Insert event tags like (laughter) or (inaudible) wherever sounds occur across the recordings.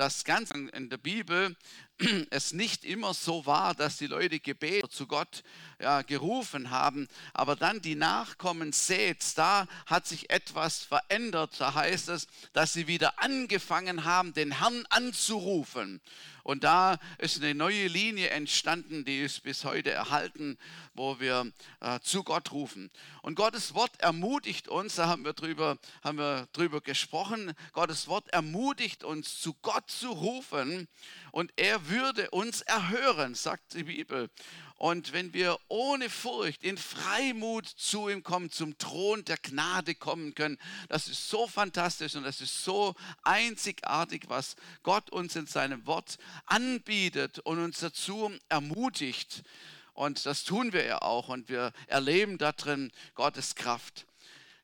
dass ganz in der Bibel (clears throat) es nicht immer so war, dass die Leute Gebet zu Gott ja, gerufen haben, aber dann die Nachkommen Seths, da hat sich etwas verändert. Da heißt es, dass sie wieder angefangen haben, den Herrn anzurufen. Und da ist eine neue Linie entstanden, die ist bis heute erhalten, wo wir äh, zu Gott rufen. Und Gottes Wort ermutigt uns, da haben wir, drüber, haben wir drüber gesprochen, Gottes Wort ermutigt uns, zu Gott zu rufen und er würde uns erhören, sagt die Bibel. Und wenn wir ohne Furcht in Freimut zu ihm kommen, zum Thron der Gnade kommen können, das ist so fantastisch und das ist so einzigartig, was Gott uns in seinem Wort anbietet und uns dazu ermutigt. Und das tun wir ja auch und wir erleben darin Gottes Kraft.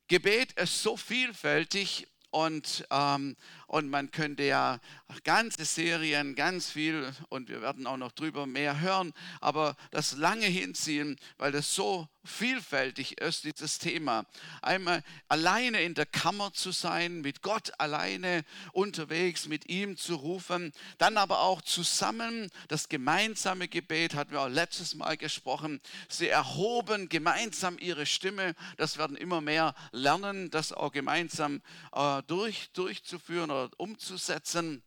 Gebet ist so vielfältig und, ähm, und man könnte ja ganze Serien, ganz viel, und wir werden auch noch drüber mehr hören, aber das lange hinziehen, weil das so vielfältig ist, dieses Thema. Einmal alleine in der Kammer zu sein, mit Gott alleine unterwegs, mit ihm zu rufen, dann aber auch zusammen das gemeinsame Gebet, hatten wir auch letztes Mal gesprochen. Sie erhoben gemeinsam ihre Stimme. Das werden immer mehr lernen, das auch gemeinsam äh, durch, durchzuführen oder umzusetzen.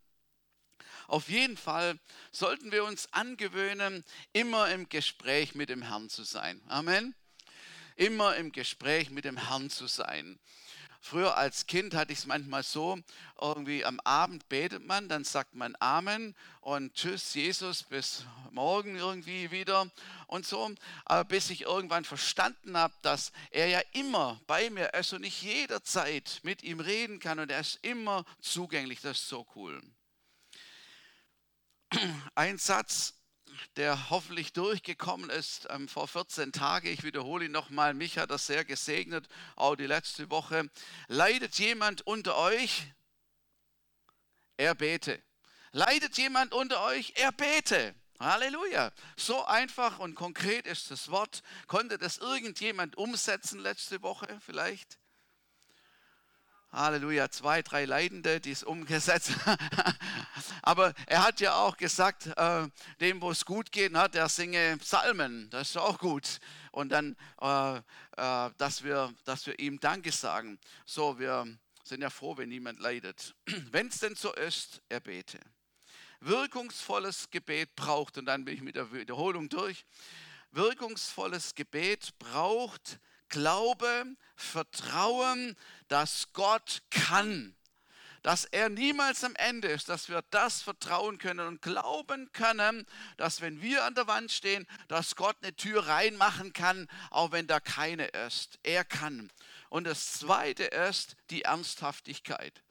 Auf jeden Fall sollten wir uns angewöhnen, immer im Gespräch mit dem Herrn zu sein. Amen immer im Gespräch mit dem Herrn zu sein. Früher als Kind hatte ich es manchmal so, irgendwie am Abend betet man, dann sagt man Amen und Tschüss Jesus, bis morgen irgendwie wieder und so. Aber bis ich irgendwann verstanden habe, dass er ja immer bei mir ist und ich jederzeit mit ihm reden kann und er ist immer zugänglich, das ist so cool. Ein Satz, der hoffentlich durchgekommen ist ähm, vor 14 Tagen. Ich wiederhole ihn nochmal. Mich hat das sehr gesegnet, auch die letzte Woche. Leidet jemand unter euch? Er bete. Leidet jemand unter euch? Er bete. Halleluja. So einfach und konkret ist das Wort. Konnte das irgendjemand umsetzen letzte Woche vielleicht? Halleluja, zwei, drei Leidende, die es umgesetzt. (laughs) Aber er hat ja auch gesagt, äh, dem, wo es gut geht, hat er singe Psalmen. Das ist auch gut. Und dann, äh, äh, dass, wir, dass wir ihm Danke sagen. So, wir sind ja froh, wenn niemand leidet. (clears throat) Wenn es denn so ist, er bete. Wirkungsvolles Gebet braucht, und dann bin ich mit der Wiederholung durch, wirkungsvolles Gebet braucht Glaube, Vertrauen, dass Gott kann, dass er niemals am Ende ist, dass wir das vertrauen können und glauben können, dass wenn wir an der Wand stehen, dass Gott eine Tür reinmachen kann, auch wenn da keine ist. Er kann. Und das Zweite ist die Ernsthaftigkeit.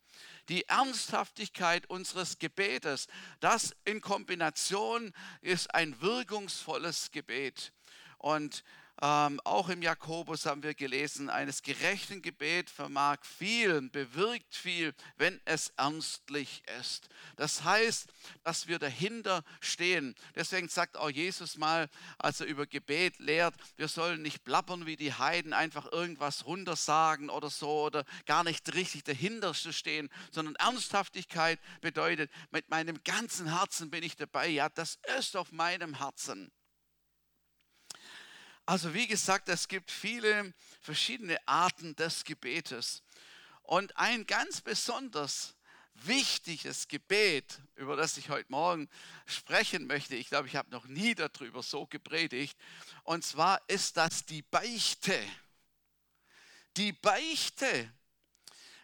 Die Ernsthaftigkeit unseres Gebetes, das in Kombination ist ein wirkungsvolles Gebet. Und ähm, auch im Jakobus haben wir gelesen, eines gerechten Gebet vermag viel, bewirkt viel, wenn es ernstlich ist. Das heißt, dass wir dahinter stehen. Deswegen sagt auch Jesus mal, als er über Gebet lehrt, wir sollen nicht plappern wie die Heiden, einfach irgendwas runtersagen oder so oder gar nicht richtig dahinter zu stehen, sondern Ernsthaftigkeit bedeutet, mit meinem ganzen Herzen bin ich dabei. Ja, das ist auf meinem Herzen. Also wie gesagt, es gibt viele verschiedene Arten des Gebetes. Und ein ganz besonders wichtiges Gebet, über das ich heute Morgen sprechen möchte, ich glaube, ich habe noch nie darüber so gepredigt, und zwar ist das die Beichte. Die Beichte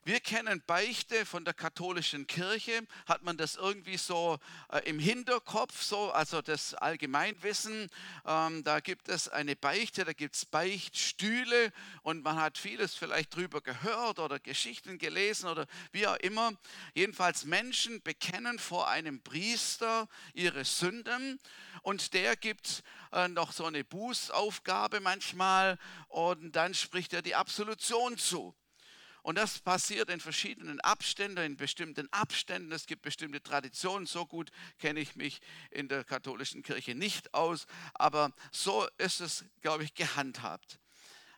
wir kennen Beichte von der katholischen Kirche, hat man das irgendwie so äh, im Hinterkopf, so, also das Allgemeinwissen. Ähm, da gibt es eine Beichte, da gibt es Beichtstühle und man hat vieles vielleicht drüber gehört oder Geschichten gelesen oder wie auch immer. Jedenfalls Menschen bekennen vor einem Priester ihre Sünden und der gibt äh, noch so eine Bußaufgabe manchmal und dann spricht er die Absolution zu. Und das passiert in verschiedenen Abständen, in bestimmten Abständen. Es gibt bestimmte Traditionen. So gut kenne ich mich in der katholischen Kirche nicht aus. Aber so ist es, glaube ich, gehandhabt.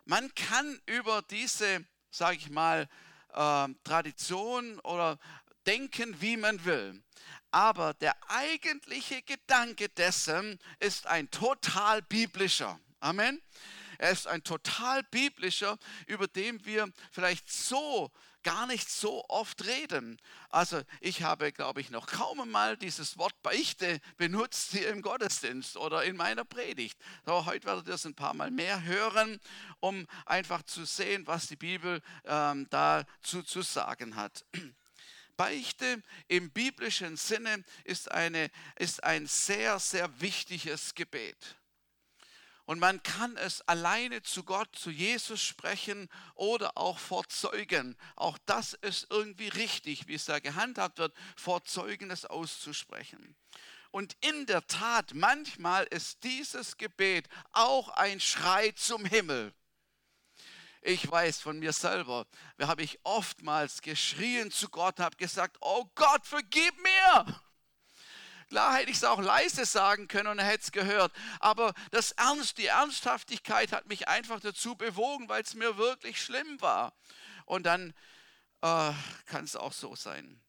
Man kann über diese, sage ich mal, äh, Tradition oder denken, wie man will. Aber der eigentliche Gedanke dessen ist ein total biblischer. Amen. Er ist ein total biblischer, über den wir vielleicht so gar nicht so oft reden. Also ich habe, glaube ich, noch kaum einmal dieses Wort Beichte benutzt hier im Gottesdienst oder in meiner Predigt. Aber heute werdet ihr es ein paar Mal mehr hören, um einfach zu sehen, was die Bibel ähm, dazu zu sagen hat. (clears throat) Beichte im biblischen Sinne ist, eine, ist ein sehr, sehr wichtiges Gebet. Und man kann es alleine zu Gott, zu Jesus sprechen oder auch vor Zeugen. Auch das ist irgendwie richtig, wie es da gehandhabt wird, vor Zeugen es auszusprechen. Und in der Tat, manchmal ist dieses Gebet auch ein Schrei zum Himmel. Ich weiß von mir selber, da habe ich oftmals geschrien zu Gott, habe gesagt, oh Gott, vergib mir. Klar hätte ich es auch leise sagen können und er hätte es gehört. Aber das Ernst, die Ernsthaftigkeit hat mich einfach dazu bewogen, weil es mir wirklich schlimm war. Und dann äh, kann es auch so sein.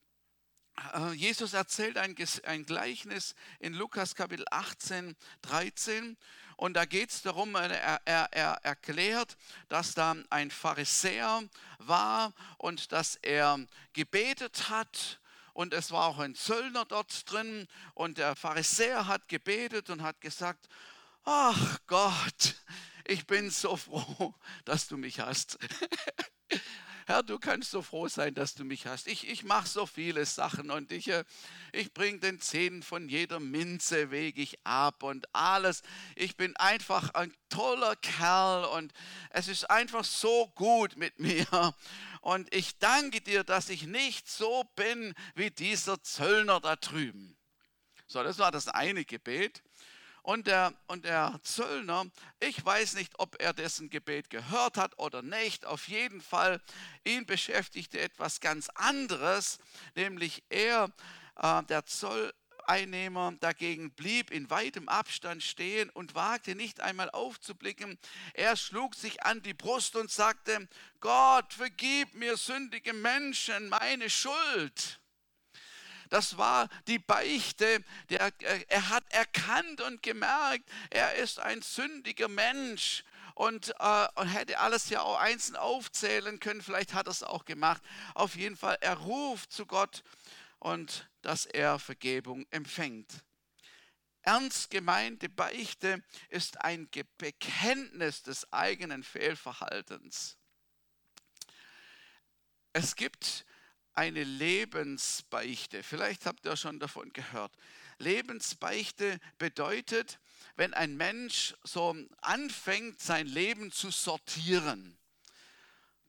Äh, Jesus erzählt ein, ein, Gleichnis in Lukas Kapitel 18, 13. Und da geht es darum, er, er, er erklärt, dass da ein Pharisäer war und dass er gebetet hat und es war auch ein Zöllner dort drin und der Pharisäer hat gebetet und hat gesagt, ach Gott, ich bin so froh, dass du mich hast. (laughs) Herr, du kannst so froh sein, dass du mich hast. Ich, ich mache so viele Sachen und ich, äh, ich bringe den Zehn von jeder Minze, wege ich ab und alles. Ich bin einfach ein toller Kerl und es ist einfach so gut mit (laughs) mir. Und ich danke dir, dass ich nicht so bin wie dieser Zöllner da drüben. So, das war das eine Gebet. Und der, und der Zöllner, ich weiß nicht, ob er dessen Gebet gehört hat oder nicht. Auf jeden Fall, ihn beschäftigte etwas ganz anderes, nämlich er, äh, der Zolleinnehmer dagegen blieb in weitem Abstand stehen und wagte nicht einmal aufzublicken. Er schlug sich an die Brust und sagte, Gott, vergib mir sündige Menschen meine Schuld. Das war die Beichte. Der, er hat erkannt und gemerkt, er ist ein sündiger Mensch und, äh, und hätte alles ja auch einzeln aufzählen können. Vielleicht hat er es auch gemacht. Auf jeden Fall, er ruft zu Gott und dass er Vergebung empfängt. Ernst gemeinte Beichte ist ein Bekenntnis des eigenen Fehlverhaltens. Es gibt eine Lebensbeichte. Vielleicht habt ihr schon davon gehört. Lebensbeichte bedeutet, wenn ein Mensch so anfängt, sein Leben zu sortieren.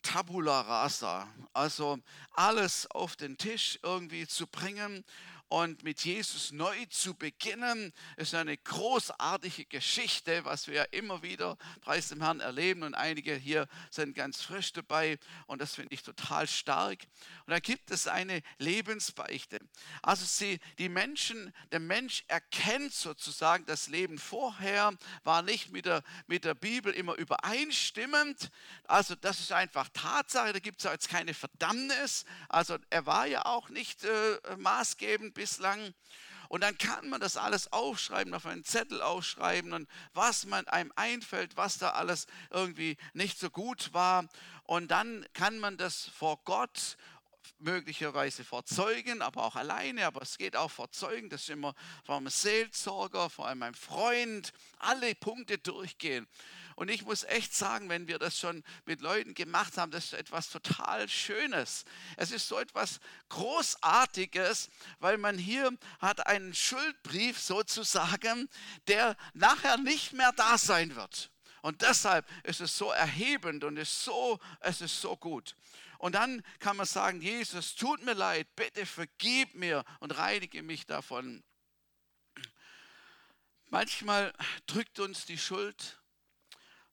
Tabula rasa, also alles auf den Tisch irgendwie zu bringen und mit Jesus neu zu beginnen, ist eine großartige Geschichte, was wir ja immer wieder, preis dem Herrn, erleben. Und einige hier sind ganz frisch dabei und das finde ich total stark. Und da gibt es eine Lebensbeichte. Also sie, die Menschen, der Mensch erkennt sozusagen, das Leben vorher war nicht mit der, mit der Bibel immer übereinstimmend. Also das ist einfach Tatsache, da gibt es jetzt keine Verdammnis. Also er war ja auch nicht äh, maßgebend bislang. Und dann kann man das alles aufschreiben, auf einen Zettel aufschreiben und was man einem einfällt, was da alles irgendwie nicht so gut war. Und dann kann man das vor Gott möglicherweise vor Zeugen, aber auch alleine, aber es geht auch vor Zeugen, das ist immer vor einem Seelsorger, vor allem einem Freund, alle Punkte durchgehen. Und ich muss echt sagen, wenn wir das schon mit Leuten gemacht haben, das ist etwas total Schönes. Es ist so etwas Großartiges, weil man hier hat einen Schuldbrief sozusagen, der nachher nicht mehr da sein wird. Und deshalb ist es so erhebend und ist so, es ist so gut. Und dann kann man sagen, Jesus, tut mir leid, bitte vergib mir und reinige mich davon. Manchmal drückt uns die Schuld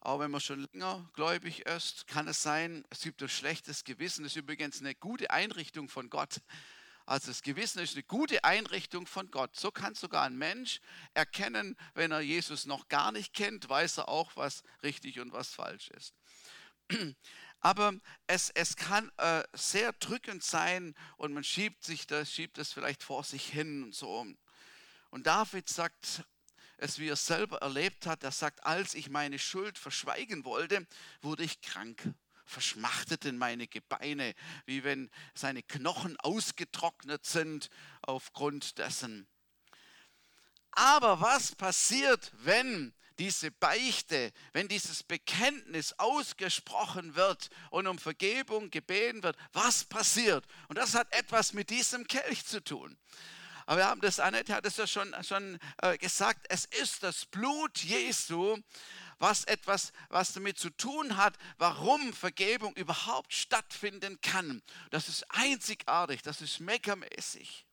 auch wenn man schon länger gläubig ist, kann es sein, es gibt ein schlechtes Gewissen. Das ist übrigens eine gute Einrichtung von Gott. Also das Gewissen ist eine gute Einrichtung von Gott. So kann sogar ein Mensch erkennen, wenn er Jesus noch gar nicht kennt, weiß er auch, was richtig und was falsch ist. (clears throat) Aber es, es kann äh, sehr drückend sein und man schiebt sich das, schiebt es vielleicht vor sich hin und so. Und David sagt es, wie er selber erlebt hat, er sagt, als ich meine Schuld verschweigen wollte, wurde ich krank verschmachteten meine Gebeine, wie wenn seine Knochen ausgetrocknet sind aufgrund dessen. Aber was passiert, wenn diese Beichte, wenn dieses Bekenntnis ausgesprochen wird und um Vergebung gebeten wird, was passiert? Und das hat etwas mit diesem Kelch zu tun. Aber wir haben das, Annette hat es ja schon, schon äh, gesagt, es ist das Blut Jesu, was etwas, was damit zu tun hat, warum Vergebung überhaupt stattfinden kann. Das ist einzigartig, das ist megamäßig.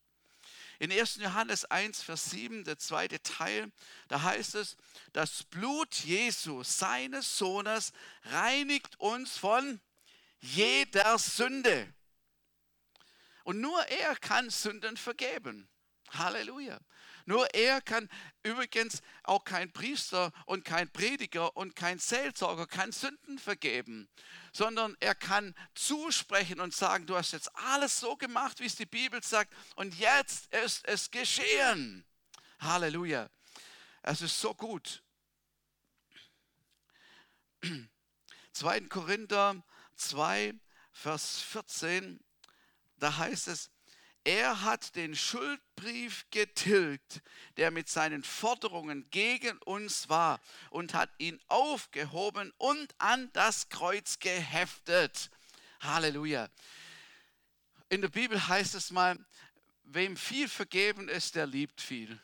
In 1. Johannes 1, Vers 7, der zweite Teil, da heißt es, das Blut Jesu, seines Sohnes, reinigt uns von jeder Sünde. Und nur er kann Sünden vergeben. Halleluja. Nur er kann übrigens auch kein Priester und kein Prediger und kein Seelsorger kann Sünden vergeben, sondern er kann zusprechen und sagen, du hast jetzt alles so gemacht, wie es die Bibel sagt und jetzt ist es geschehen. Halleluja. Es ist so gut. (clears throat) 2. Korinther 2, Vers 14, da heißt es, er hat den Schuldbrief getilgt, der mit seinen Forderungen gegen uns war, und hat ihn aufgehoben und an das Kreuz geheftet. Halleluja. In der Bibel heißt es mal, wem viel vergeben ist, der liebt viel.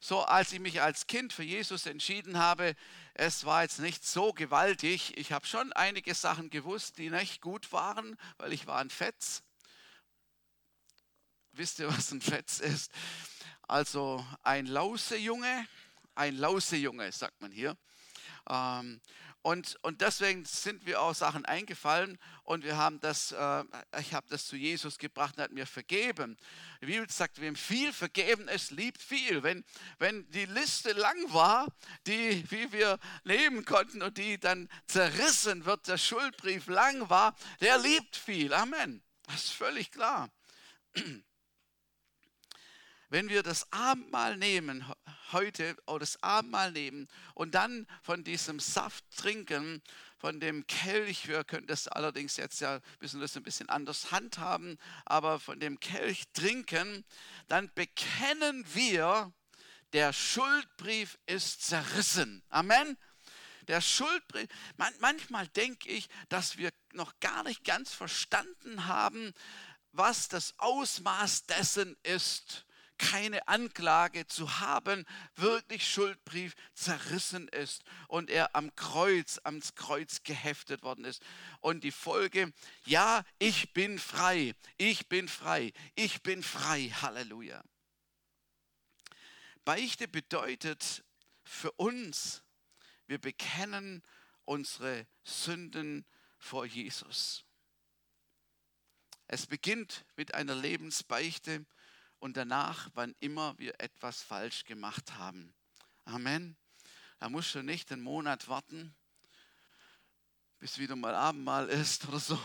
So als ich mich als Kind für Jesus entschieden habe, es war jetzt nicht so gewaltig. Ich habe schon einige Sachen gewusst, die nicht gut waren, weil ich war ein Fetz Wisst ihr, was ein Fetz ist? Also ein Lausejunge, ein Lausejunge, sagt man hier. Ähm, und, und deswegen sind wir auch Sachen eingefallen und wir haben das, äh, ich habe das zu Jesus gebracht und hat mir vergeben. Die Bibel sagt, wem viel vergeben ist, liebt viel. Wenn, wenn die Liste lang war, die, wie wir leben konnten und die dann zerrissen wird, der Schuldbrief lang war, der liebt viel. Amen. Das ist völlig klar. Wenn wir das Abendmahl nehmen, heute, oder das Abendmahl nehmen und dann von diesem Saft trinken, von dem Kelch, wir können das allerdings jetzt ja, müssen das ein bisschen anders handhaben, aber von dem Kelch trinken, dann bekennen wir, der Schuldbrief ist zerrissen. Amen. Der Schuldbrief, man, manchmal denke ich, dass wir noch gar nicht ganz verstanden haben, was das Ausmaß dessen ist keine Anklage zu haben, wirklich Schuldbrief zerrissen ist und er am Kreuz, ans Kreuz geheftet worden ist. Und die Folge, ja, ich bin frei, ich bin frei, ich bin frei, Halleluja. Beichte bedeutet für uns, wir bekennen unsere Sünden vor Jesus. Es beginnt mit einer Lebensbeichte und danach, wann immer wir etwas falsch gemacht haben. Amen. Da musst du nicht einen Monat warten, bis wieder mal Abendmahl ist oder so.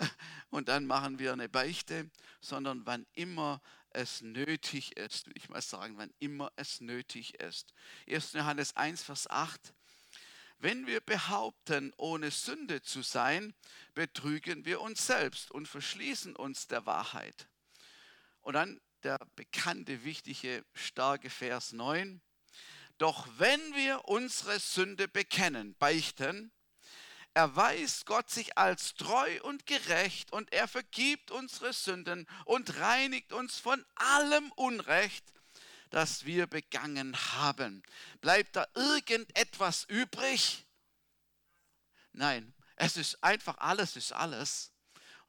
(laughs) Und dann machen wir eine Beichte, sondern wann immer es nötig ist, will ich mal sagen, wann immer es nötig ist. 1. Johannes 1, Vers 8. Wenn wir behaupten, ohne Sünde zu sein, betrügen wir uns selbst und verschließen uns der Wahrheit. Und dann der bekannte, wichtige, starke Vers 9. Doch wenn wir unsere Sünde bekennen, beichten, erweist Gott sich als treu und gerecht und er vergibt unsere Sünden und reinigt uns von allem Unrecht, das wir begangen haben. Bleibt da irgendetwas übrig? Nein, es ist einfach alles ist alles.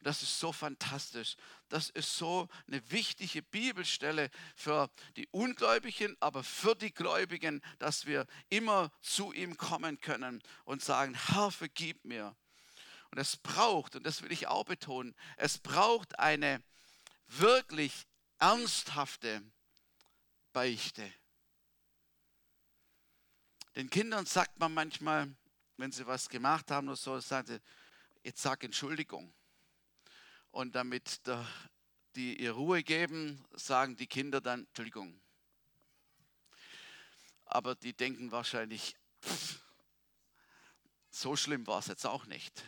Und das ist so fantastisch. Das ist so eine wichtige Bibelstelle für die Ungläubigen, aber für die Gläubigen, dass wir immer zu ihm kommen können und sagen, Herr, vergib mir. Und es braucht, und das will ich auch betonen, es braucht eine wirklich ernsthafte Beichte. Den Kindern sagt man manchmal, wenn sie was gemacht haben oder so, sagt sie, jetzt sag Entschuldigung. Und damit der, die ihr Ruhe geben, sagen die Kinder dann Entschuldigung. Aber die denken wahrscheinlich, pff, so schlimm war es jetzt auch nicht,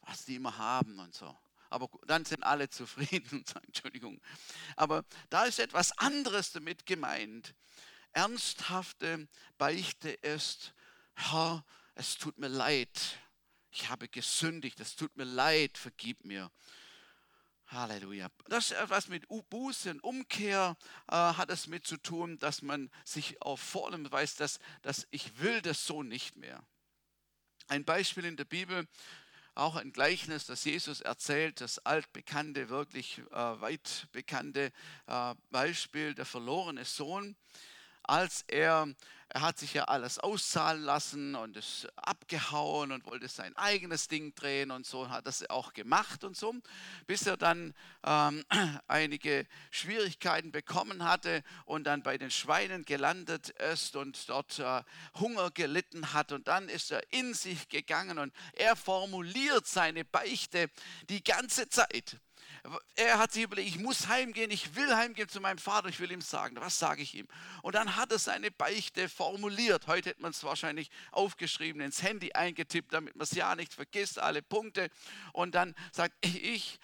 was die immer haben und so. Aber dann sind alle (laughs) zufrieden und sagen Entschuldigung. Aber da ist etwas anderes damit gemeint. Ernsthafte Beichte ist, Herr, es tut mir leid, ich habe gesündigt, es tut mir leid, vergib mir. Halleluja. Das ist etwas mit Buße und Umkehr äh, hat es mit zu tun, dass man sich auf Vornehmung weiß, dass, dass ich will das so nicht mehr. Ein Beispiel in der Bibel, auch ein Gleichnis, das Jesus erzählt, das altbekannte, wirklich äh, weit bekannte äh, Beispiel, der verlorene Sohn als er, er hat sich ja alles auszahlen lassen und ist abgehauen und wollte sein eigenes Ding drehen und so hat das auch gemacht und so, bis er dann ähm, (clears throat) einige Schwierigkeiten bekommen hatte und dann bei den Schweinen gelandet ist und dort äh, Hunger gelitten hat. Und dann ist er in sich gegangen und er formuliert seine Beichte die ganze Zeit er hat sich überlegt, ich muss heimgehen, ich will heimgehen zu meinem Vater, ich will ihm sagen, was sage ich ihm? Und dann hat er seine Beichte formuliert. Heute hätte man es wahrscheinlich aufgeschrieben, ins Handy eingetippt, damit man es ja nicht vergisst, alle Punkte. Und dann sagt, ich,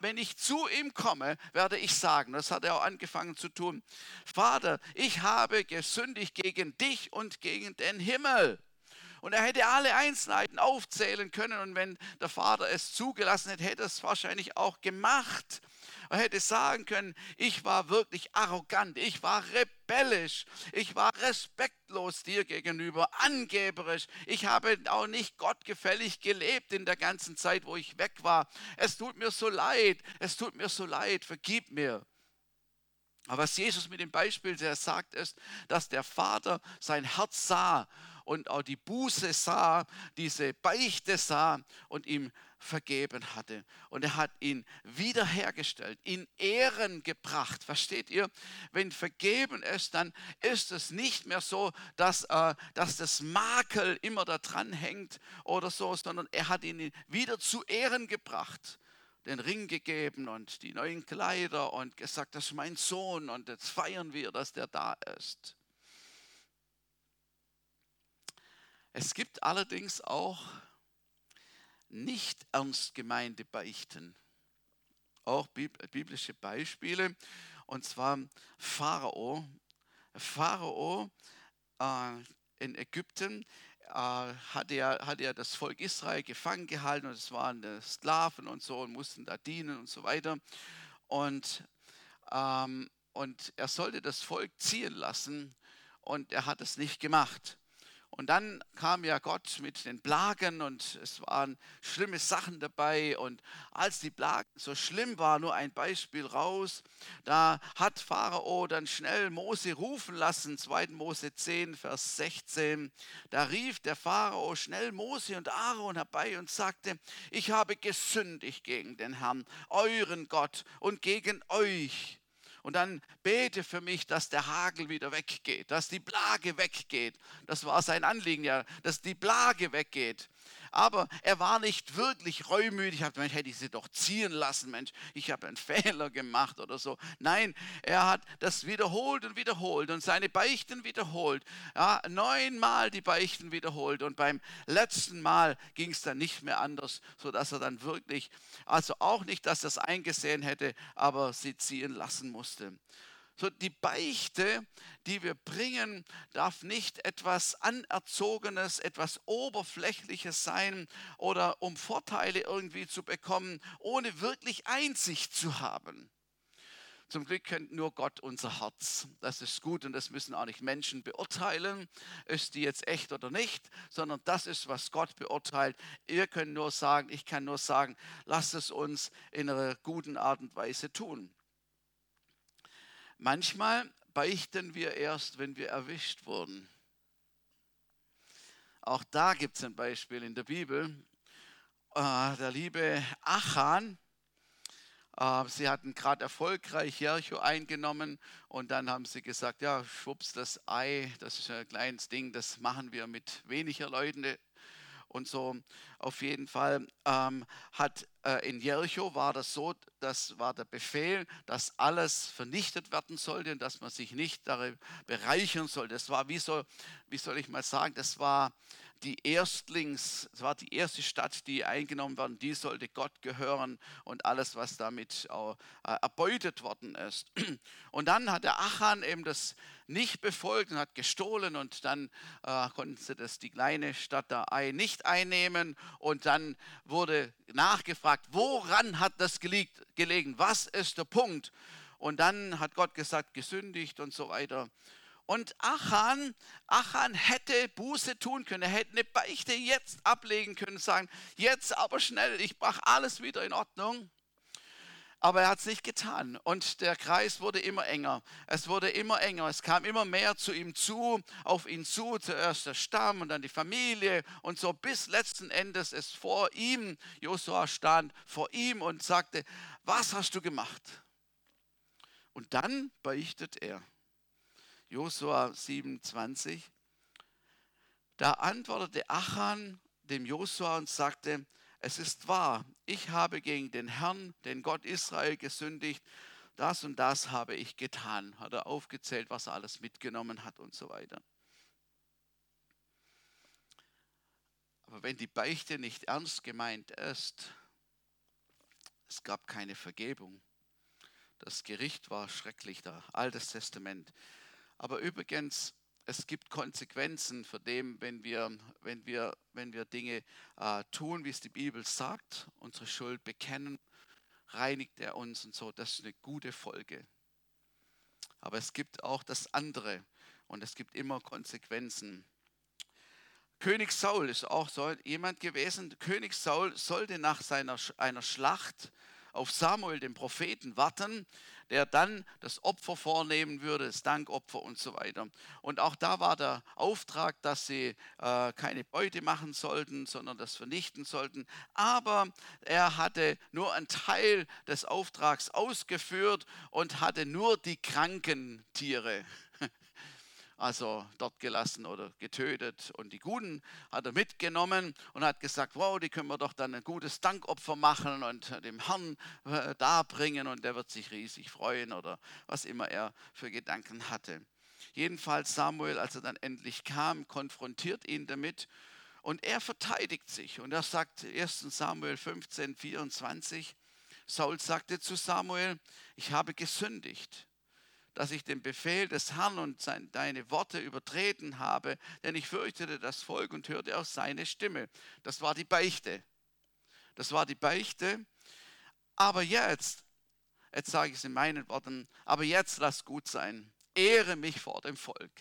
wenn ich zu ihm komme, werde ich sagen, das hat er auch angefangen zu tun, Vater, ich habe gesündigt gegen dich und gegen den Himmel. Und er hätte alle Einzelheiten aufzählen können. Und wenn der Vater es zugelassen hätte, hätte er es wahrscheinlich auch gemacht. Er hätte sagen können, ich war wirklich arrogant, ich war rebellisch, ich war respektlos dir gegenüber, angeberisch. Ich habe auch nicht gottgefällig gelebt in der ganzen Zeit, wo ich weg war. Es tut mir so leid, es tut mir so leid, vergib mir. Aber was Jesus mit dem Beispiel der sagt, ist, dass der Vater sein Herz sah und auch die Buße sah, diese Beichte sah und ihm vergeben hatte. Und er hat ihn wiederhergestellt, in Ehren gebracht. Versteht ihr? Wenn vergeben ist, dann ist es nicht mehr so, dass, äh, dass das Makel immer da dran hängt oder so, sondern er hat ihn wieder zu Ehren gebracht den Ring gegeben und die neuen Kleider und gesagt, das ist mein Sohn und jetzt feiern wir, dass der da ist. Es gibt allerdings auch nicht ernst gemeinte Beichten, auch biblische Beispiele, und zwar Pharao. Pharao äh, in Ägypten äh, hatte, ja, hatte das Volk Israel gefangen gehalten und es waren Sklaven und so und mussten da dienen und so weiter. Und, ähm, und er sollte das Volk ziehen lassen und er hat es nicht gemacht. Und dann kam ja Gott mit den Plagen und es waren schlimme Sachen dabei. Und als die Plagen so schlimm waren, nur ein Beispiel raus, da hat Pharao dann schnell Mose rufen lassen, 2. Mose 10, Vers 16. Da rief der Pharao schnell Mose und Aaron herbei und sagte, ich habe gesündigt gegen den Herrn, euren Gott und gegen euch und dann bete für mich, dass der Hagel wieder weggeht, dass die Plage weggeht. Das war sein Anliegen ja, dass die Plage weggeht aber er war nicht wirklich reumütig. Ich habe, Mensch, hätte ich sie doch ziehen lassen, Mensch, ich habe einen (laughs) Fehler gemacht oder so. Nein, er hat das wiederholt und wiederholt und seine Beichten wiederholt. Ja, neunmal die Beichten wiederholt und beim letzten Mal ging es dann nicht mehr anders, sodass er dann wirklich, also auch nicht, dass er es eingesehen hätte, aber sie ziehen lassen musste. So die Beichte, die wir bringen, darf nicht etwas Anerzogenes, etwas Oberflächliches sein oder um Vorteile irgendwie zu bekommen, ohne wirklich Einsicht zu haben. Zum Glück kennt nur Gott unser Herz. Das ist gut und das müssen auch nicht Menschen beurteilen, ist die jetzt echt oder nicht, sondern das ist, was Gott beurteilt. Ihr könnt nur sagen, ich kann nur sagen, lasst es uns in einer guten Art und Weise tun. Manchmal beichten wir erst, wenn wir erwischt wurden. Auch da gibt es ein Beispiel in der Bibel. Äh, der liebe Achan, äh, sie hatten gerade erfolgreich Jericho eingenommen und dann haben sie gesagt, ja, schwupps, das Ei, das ist ein kleines Ding, das machen wir mit weniger Leuten. und so. Auf jeden Fall ähm, hat äh, in Jericho war das so, das war der Befehl, dass alles vernichtet werden sollte und dass man sich nicht darin bereichern soll. Das war wie so, wie soll ich mal sagen, das war die Erstlings, es war die erste Stadt, die eingenommen war, die sollte Gott gehören und alles, was damit auch, äh, erbeutet worden ist. Und dann hat der Achan eben das nicht befolgt und hat gestohlen und dann äh, konnten sie das, die kleine Stadt da nicht einnehmen und dann wurde nachgefragt, woran hat das gelegen, was ist der Punkt? Und dann hat Gott gesagt, gesündigt und so weiter. Und Achan, Achan hätte Buße tun können, er hätte eine Beichte jetzt ablegen können, sagen, jetzt aber schnell, ich mache alles wieder in Ordnung. Aber er hat es nicht getan und der Kreis wurde immer enger. Es wurde immer enger. Es kam immer mehr zu ihm zu, auf ihn zu. Zuerst der Stamm und dann die Familie und so bis letzten Endes es vor ihm, Josua stand vor ihm und sagte, was hast du gemacht? Und dann beichtet er. Josua 27. Da antwortete Achan dem Josua und sagte, es ist wahr, ich habe gegen den Herrn, den Gott Israel, gesündigt, das und das habe ich getan. Hat er aufgezählt, was er alles mitgenommen hat und so weiter. Aber wenn die Beichte nicht ernst gemeint ist, es gab keine Vergebung. Das Gericht war schrecklich, da Altes Testament. Aber übrigens, es gibt Konsequenzen für dem, wenn wir, wenn wir, wenn wir Dinge äh, tun, wie es die Bibel sagt, unsere Schuld bekennen, reinigt er uns und so. Das ist eine gute Folge. Aber es gibt auch das andere und es gibt immer Konsequenzen. König Saul ist auch so jemand gewesen. König Saul sollte nach seiner, einer Schlacht auf Samuel, den Propheten, warten, der dann das Opfer vornehmen würde, das Dankopfer und so weiter. Und auch da war der Auftrag, dass sie äh, keine Beute machen sollten, sondern das vernichten sollten. Aber er hatte nur einen Teil des Auftrags ausgeführt und hatte nur die kranken Tiere also dort gelassen oder getötet. Und die Guten hat er mitgenommen und hat gesagt, wow, die können wir doch dann ein gutes Dankopfer machen und dem Herrn äh, darbringen und der wird sich riesig freuen oder was immer er für Gedanken hatte. Jedenfalls Samuel, als er dann endlich kam, konfrontiert ihn damit und er verteidigt sich. Und er sagt 1 Samuel 15, 24, Saul sagte zu Samuel, ich habe gesündigt dass ich den Befehl des Herrn und sein, deine Worte übertreten habe, denn ich fürchtete das Volk und hörte auch seine Stimme. Das war die Beichte. Das war die Beichte. Aber jetzt, jetzt sage ich es in meinen Worten, aber jetzt lass gut sein. Ehre mich vor dem Volk.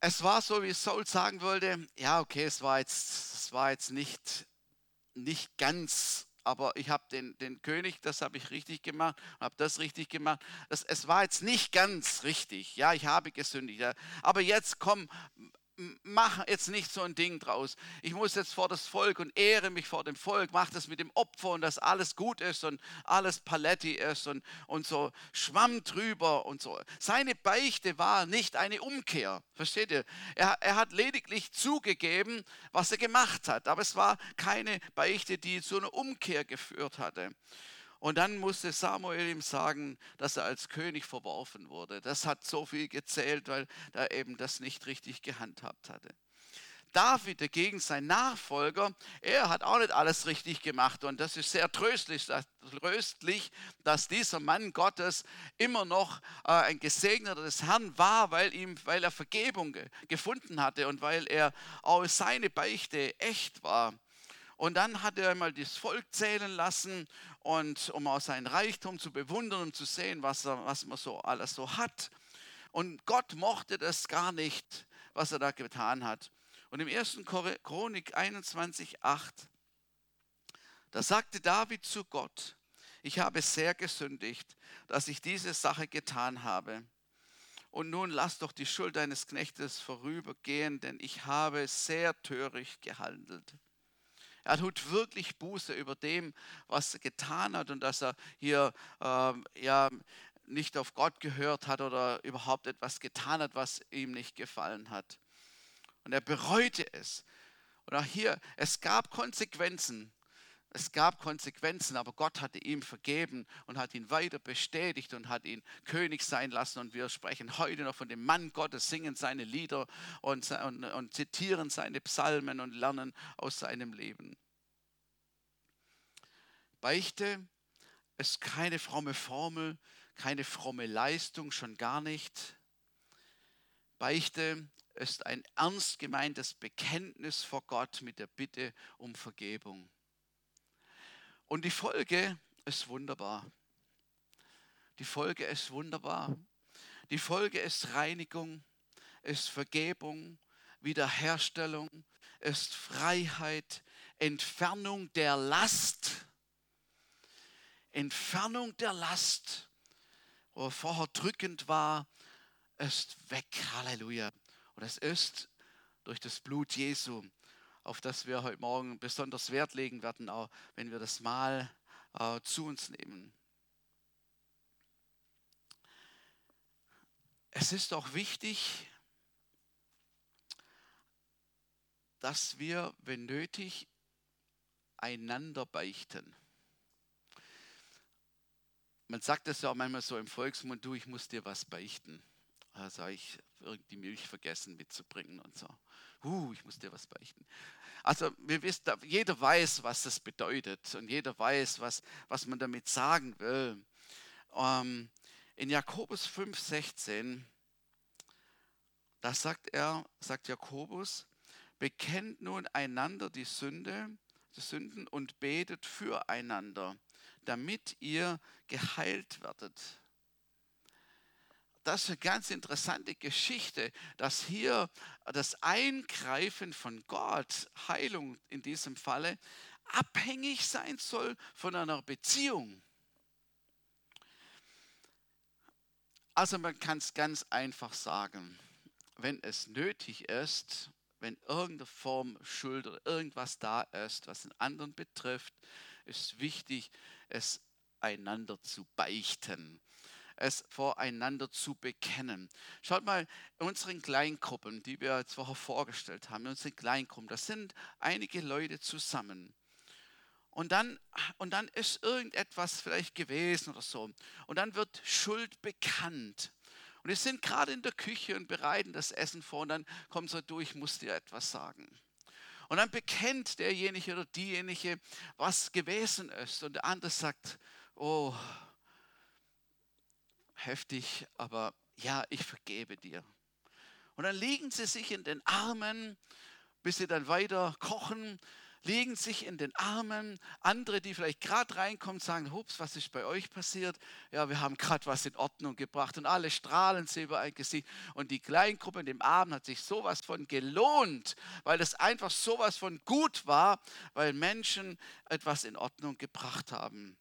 Es war so, wie Saul sagen wollte, ja, okay, es war jetzt, es war jetzt nicht, nicht ganz aber ich habe den, den König, das habe ich richtig gemacht, habe das richtig gemacht. Das, es war jetzt nicht ganz richtig. Ja, ich habe gesündigt. Ja. Aber jetzt komm, mach jetzt nicht so ein Ding draus. Ich muss jetzt vor das Volk und ehre mich vor dem Volk, mach das mit dem Opfer und dass alles gut ist und alles Paletti ist und, und so schwamm drüber und so. Seine Beichte war nicht eine Umkehr, versteht ihr? Er, er hat lediglich zugegeben, was er gemacht hat, aber es war keine Beichte, die zu einer Umkehr geführt hatte. Und dann musste Samuel ihm sagen, dass er als König verworfen wurde. Das hat so viel gezählt, weil er eben das nicht richtig gehandhabt hatte. David dagegen, sein Nachfolger, er hat auch nicht alles richtig gemacht. Und das ist sehr tröstlich, tröstlich dass dieser Mann Gottes immer noch äh, ein Gesegneter des Herrn war, weil, ihm, weil er Vergebung gefunden hatte und weil er auch seine Beichte echt war. Und dann hat er einmal das Volk zählen lassen, und um auch seinen Reichtum zu bewundern und zu sehen, was, er, was man so alles so hat. Und Gott mochte das gar nicht, was er da getan hat. Und im 1. Chronik 21, 8, da sagte David zu Gott, ich habe sehr gesündigt, dass ich diese Sache getan habe. Und nun lass doch die Schuld deines Knechtes vorübergehen, denn ich habe sehr töricht gehandelt. Er tut wirklich Buße über dem, was er getan hat und dass er hier ähm, ja, nicht auf Gott gehört hat oder überhaupt etwas getan hat, was ihm nicht gefallen hat. Und er bereute es. Und auch hier, es gab Konsequenzen. Es gab Konsequenzen, aber Gott hatte ihm vergeben und hat ihn weiter bestätigt und hat ihn König sein lassen. Und wir sprechen heute noch von dem Mann Gottes, singen seine Lieder und, und, und zitieren seine Psalmen und lernen aus seinem Leben. Beichte ist keine fromme Formel, keine fromme Leistung, schon gar nicht. Beichte ist ein ernst gemeintes Bekenntnis vor Gott mit der Bitte um Vergebung. Und die Folge ist wunderbar. Die Folge ist wunderbar. Die Folge ist Reinigung, ist Vergebung, Wiederherstellung, ist Freiheit, Entfernung der Last. Entfernung der Last, wo vorher drückend war, ist weg. Halleluja. Und es ist durch das Blut Jesu auf das wir heute Morgen besonders Wert legen werden, auch wenn wir das Mal äh, zu uns nehmen. Es ist auch wichtig, dass wir, wenn nötig, einander beichten. Man sagt das ja auch manchmal so im Volksmund, du, ich muss dir was beichten. Sage ich, irgendwie Milch vergessen mitzubringen und so. Uh, ich muss dir was beichten. Also wir wissen, jeder weiß, was das bedeutet und jeder weiß, was, was man damit sagen will. Ähm, in Jakobus 5,16, da sagt er, sagt Jakobus, bekennt nun einander die Sünde, die Sünden und betet füreinander, damit ihr geheilt werdet das ist eine ganz interessante Geschichte, dass hier das Eingreifen von Gott, Heilung in diesem Falle, abhängig sein soll von einer Beziehung. Also man kann es ganz einfach sagen, wenn es nötig ist, wenn irgendeine Form Schuld oder irgendwas da ist, was den anderen betrifft, ist wichtig, es einander zu beichten es voreinander zu bekennen. Schaut mal, in unseren Kleingruppen, die wir jetzt vorher vorgestellt haben, in unseren Kleingruppen, das sind einige Leute zusammen. Und dann, und dann ist irgendetwas vielleicht gewesen oder so. Und dann wird Schuld bekannt. Und wir sind gerade in der Küche und bereiten das Essen vor und dann kommt so durch, ich muss dir etwas sagen. Und dann bekennt derjenige oder diejenige, was gewesen ist. Und der andere sagt, oh, heftig, aber ja, ich vergebe dir. Und dann liegen sie sich in den Armen, bis sie dann weiter kochen, liegen sich in den Armen. Andere, die vielleicht gerade reinkommen, sagen, hups, was ist bei euch passiert? Ja, wir haben gerade was in Ordnung gebracht und alle strahlen sie über ein Gesicht. Und die Kleingruppe in dem Abend hat sich sowas von gelohnt, weil es einfach sowas von gut war, weil Menschen etwas in Ordnung gebracht haben.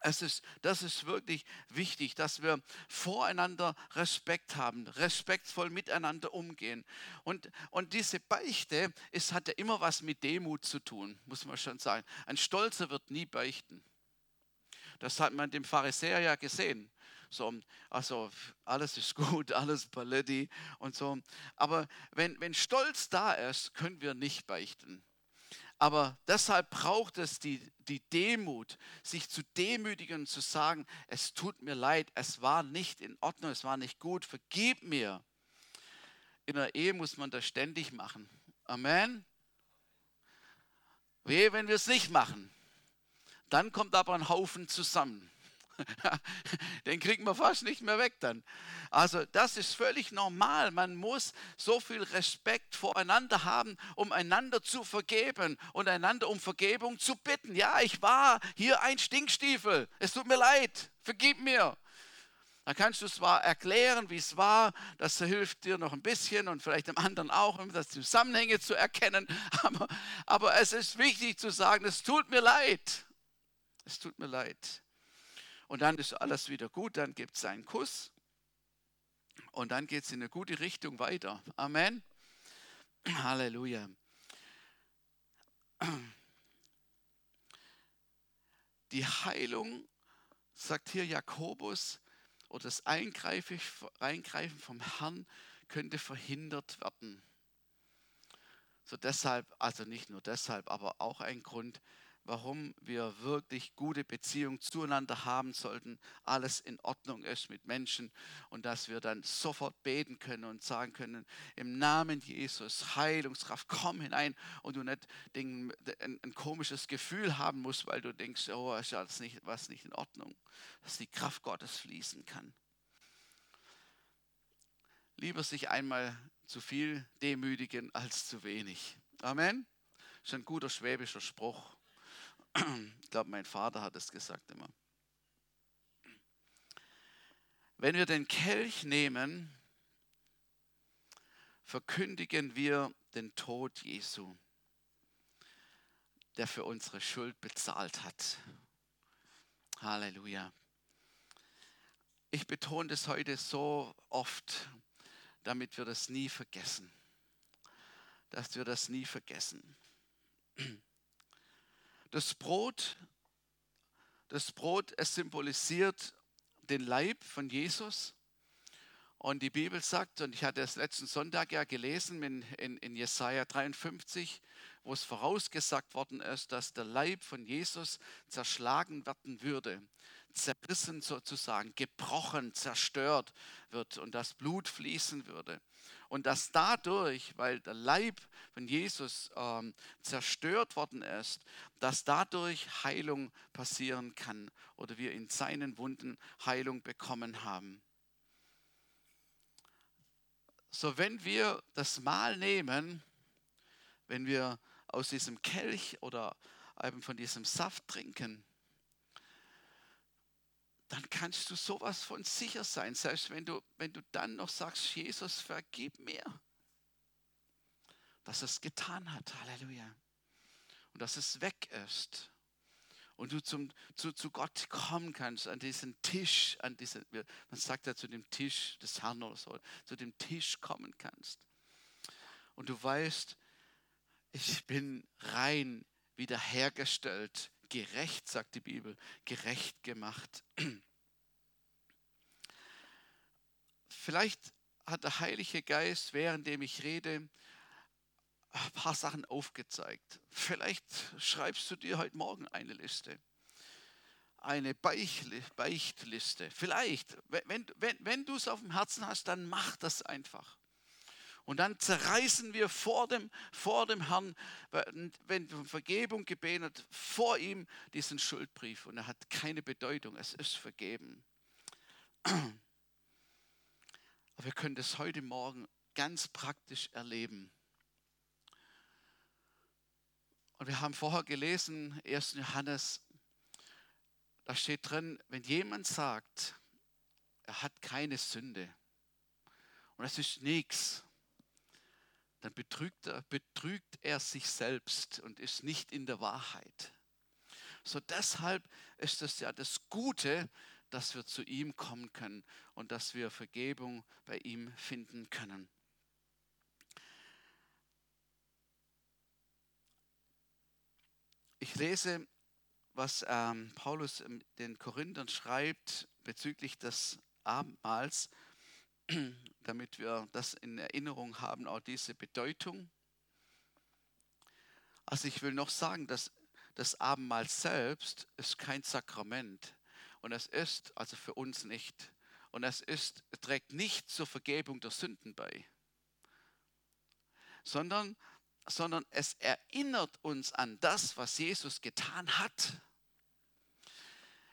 Es ist, das ist wirklich wichtig, dass wir voreinander Respekt haben, respektvoll miteinander umgehen. Und, und diese Beichte ist, hat ja immer was mit Demut zu tun, muss man schon sagen. Ein Stolzer wird nie beichten. Das hat man dem Pharisäer ja gesehen. So, also alles ist gut, (laughs) alles Paletti und so. Aber wenn, wenn Stolz da ist, können wir nicht beichten. Aber deshalb braucht es die, die Demut, sich zu demütigen und zu sagen, es tut mir leid, es war nicht in Ordnung, es war nicht gut, vergib mir. In der Ehe muss man das ständig machen. Amen. Wehe, wenn wir es nicht machen. Dann kommt aber ein Haufen zusammen. (laughs) Den kriegt man fast nicht mehr weg dann. Also das ist völlig normal. Man muss so viel Respekt voreinander haben, um einander zu vergeben und einander um Vergebung zu bitten. Ja, ich war hier ein Stinkstiefel. Es tut mir leid. Vergib mir. Da kannst du zwar erklären, wie es war, das hilft dir noch ein bisschen und vielleicht dem anderen auch, um das Zusammenhänge zu erkennen, (laughs) aber, aber es ist wichtig zu sagen, es tut mir leid. Es tut mir leid. Und dann ist alles wieder gut, dann gibt es einen Kuss und dann geht es in eine gute Richtung weiter. Amen. (clears throat) Halleluja. (clears throat) Die Heilung, sagt hier Jakobus, oder das Eingreifen vom Herrn könnte verhindert werden. So deshalb, also nicht nur deshalb, aber auch ein Grund, warum wir wirklich gute Beziehungen zueinander haben sollten, alles in Ordnung ist mit Menschen und dass wir dann sofort beten können und sagen können, im Namen Jesus, Heilungskraft, komm hinein und du nicht ein, komisches Gefühl haben musst, weil du denkst, oh, ist ja nicht, was nicht in Ordnung, dass die Kraft Gottes fließen kann. Lieber sich einmal zu viel demütigen als zu wenig. Amen. Das ist ein guter schwäbischer Spruch. Ich glaube, mein Vater hat es gesagt immer. Wenn wir den Kelch nehmen, verkündigen wir den Tod Jesu, der für unsere Schuld bezahlt hat. Halleluja. Ich betone das heute so oft, damit wir das nie vergessen. Dass wir das nie vergessen. Das Brot, das Brot, es symbolisiert den Leib von Jesus. Und die Bibel sagt, und ich hatte es letzten Sonntag ja gelesen in, in, in Jesaja 53, wo es vorausgesagt worden ist, dass der Leib von Jesus zerschlagen werden würde, zerrissen sozusagen, gebrochen, zerstört wird und das Blut fließen würde. Und dass dadurch, weil der Leib von Jesus ähm, zerstört worden ist, dass dadurch Heilung passieren kann oder wir in seinen Wunden Heilung bekommen haben. So, wenn wir das Mahl nehmen, wenn wir aus diesem Kelch oder eben von diesem Saft trinken, dann kannst du sowas von sicher sein, selbst wenn du, wenn du dann noch sagst, Jesus, vergib mir, dass es getan hat, Halleluja, und dass es weg ist. Und du zum, zu, zu Gott kommen kannst, an diesen Tisch, an diesen, man sagt ja zu dem Tisch des Herrn oder so, zu dem Tisch kommen kannst. Und du weißt, ich bin rein, wiederhergestellt, gerecht, sagt die Bibel, gerecht gemacht. Vielleicht hat der Heilige Geist, währenddem ich rede, ein paar Sachen aufgezeigt. Vielleicht schreibst du dir heute Morgen eine Liste. Eine Beichtliste. Vielleicht, wenn, wenn, wenn du es auf dem Herzen hast, dann mach das einfach. Und dann zerreißen wir vor dem, vor dem Herrn, wenn um Vergebung gebetet, vor ihm diesen Schuldbrief. Und er hat keine Bedeutung, es ist vergeben. Aber wir können das heute Morgen ganz praktisch erleben. Und wir haben vorher gelesen, 1. Johannes, da steht drin, wenn jemand sagt, er hat keine Sünde und es ist nichts, dann betrügt er, betrügt er sich selbst und ist nicht in der Wahrheit. So deshalb ist es ja das Gute, dass wir zu ihm kommen können und dass wir Vergebung bei ihm finden können. Ich lese, was ähm, Paulus den Korinthern schreibt bezüglich des Abendmahls damit wir das in Erinnerung haben, auch diese Bedeutung. Also ich will noch sagen, dass das Abendmahl selbst ist kein Sakrament und es ist also für uns nicht und es ist trägt nicht zur Vergebung der Sünden bei, sondern sondern es erinnert uns an das, was Jesus getan hat.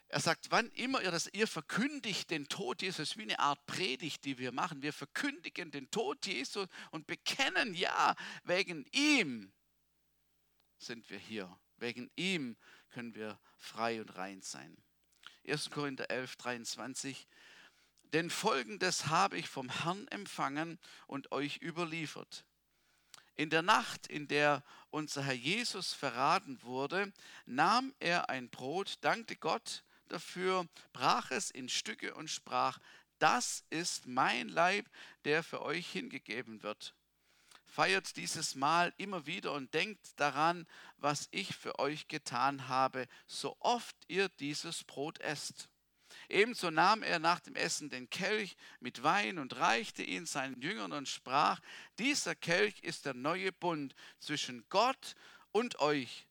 Er sagt, wann immer ihr das, ihr verkündigt den Tod Jesus, wie eine Art Predigt, die wir machen. Wir verkündigen den Tod Jesus und bekennen, ja, wegen ihm sind wir hier. Wegen ihm können wir frei und rein sein. 1. Korinther 11, 23. Denn folgendes habe ich vom Herrn empfangen und euch überliefert. In der Nacht, in der unser Herr Jesus verraten wurde, nahm er ein Brot, dankte Gott, dafür, brach es in Stücke und sprach, das ist mein Leib, der für euch hingegeben wird. Feiert dieses Mahl immer wieder und denkt daran, was ich für euch getan habe, so oft ihr dieses Brot esst. Ebenso nahm er nach dem Essen den Kelch mit Wein und reichte ihn seinen Jüngern und sprach, dieser Kelch ist der neue Bund zwischen Gott und euch,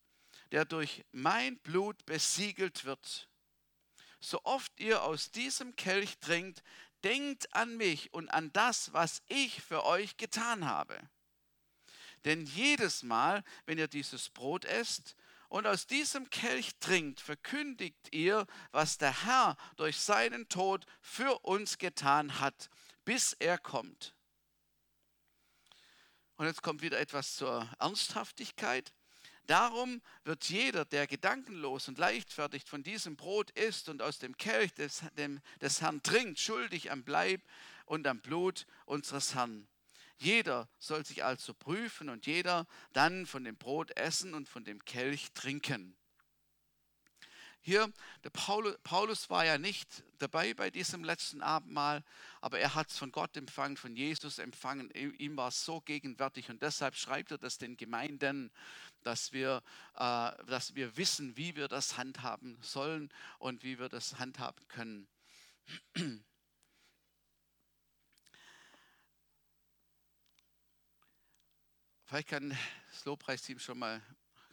der durch mein Blut besiegelt wird. So oft ihr aus diesem Kelch trinkt, denkt an mich und an das, was ich für euch getan habe. Denn jedes Mal, wenn ihr dieses Brot esst und aus diesem Kelch trinkt, verkündigt ihr, was der Herr durch seinen Tod für uns getan hat, bis er kommt. Und jetzt kommt wieder etwas zur Ernsthaftigkeit. Darum wird jeder, der gedankenlos und leichtfertig von diesem Brot isst und aus dem Kelch des, dem, des Herrn trinkt, schuldig am Bleib und am Blut unseres Herrn. Jeder soll sich also prüfen und jeder dann von dem Brot essen und von dem Kelch trinken. Hier, der Paulus, war ja nicht dabei bei diesem letzten Abendmahl, aber er hat es von Gott empfangen, von Jesus empfangen. Ihm war es so gegenwärtig und deshalb schreibt er das den Gemeinden, dass wir, äh, dass wir wissen, wie wir das handhaben sollen und wie wir das handhaben können. Vielleicht kann das Lobpreisteam schon mal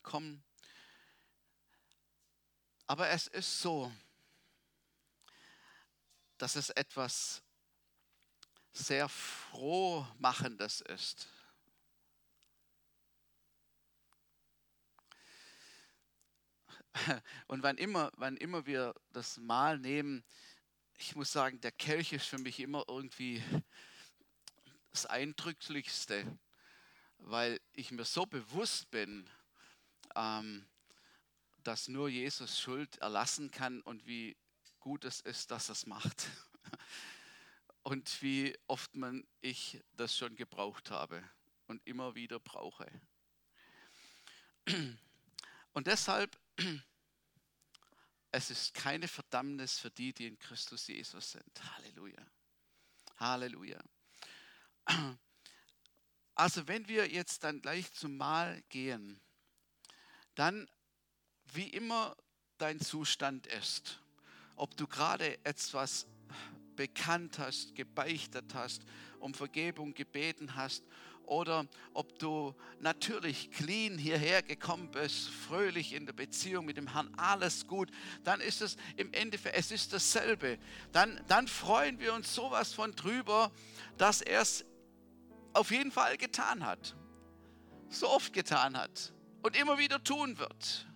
kommen. Aber es ist so, dass es etwas sehr frohmachendes ist. (laughs) Und wann immer, wann immer wir das Mahl nehmen, ich muss sagen, der Kelch ist für mich immer irgendwie das Eindrücklichste, weil ich mir so bewusst bin, ähm, dass nur Jesus Schuld erlassen kann und wie gut es ist, dass er es macht. (laughs) Und wie oft man ich das schon gebraucht habe und immer wieder brauche. (clears throat) Und deshalb, (clears throat) es ist keine Verdammnis für die, die in Christus Jesus sind. Halleluja. Halleluja. (clears throat) Also wenn wir jetzt dann gleich zum Mahl gehen, dann wie immer dein Zustand ist, ob du gerade etwas bekannt hast, gebeichtet hast, um Vergebung gebeten hast oder ob du natürlich clean hierher gekommen bist, fröhlich in der Beziehung mit dem Herrn, alles gut, dann ist es im Endeffekt, es ist dasselbe. Dann, dann freuen wir uns sowas von drüber, dass er es auf jeden Fall getan hat, so oft getan hat und immer wieder tun wird.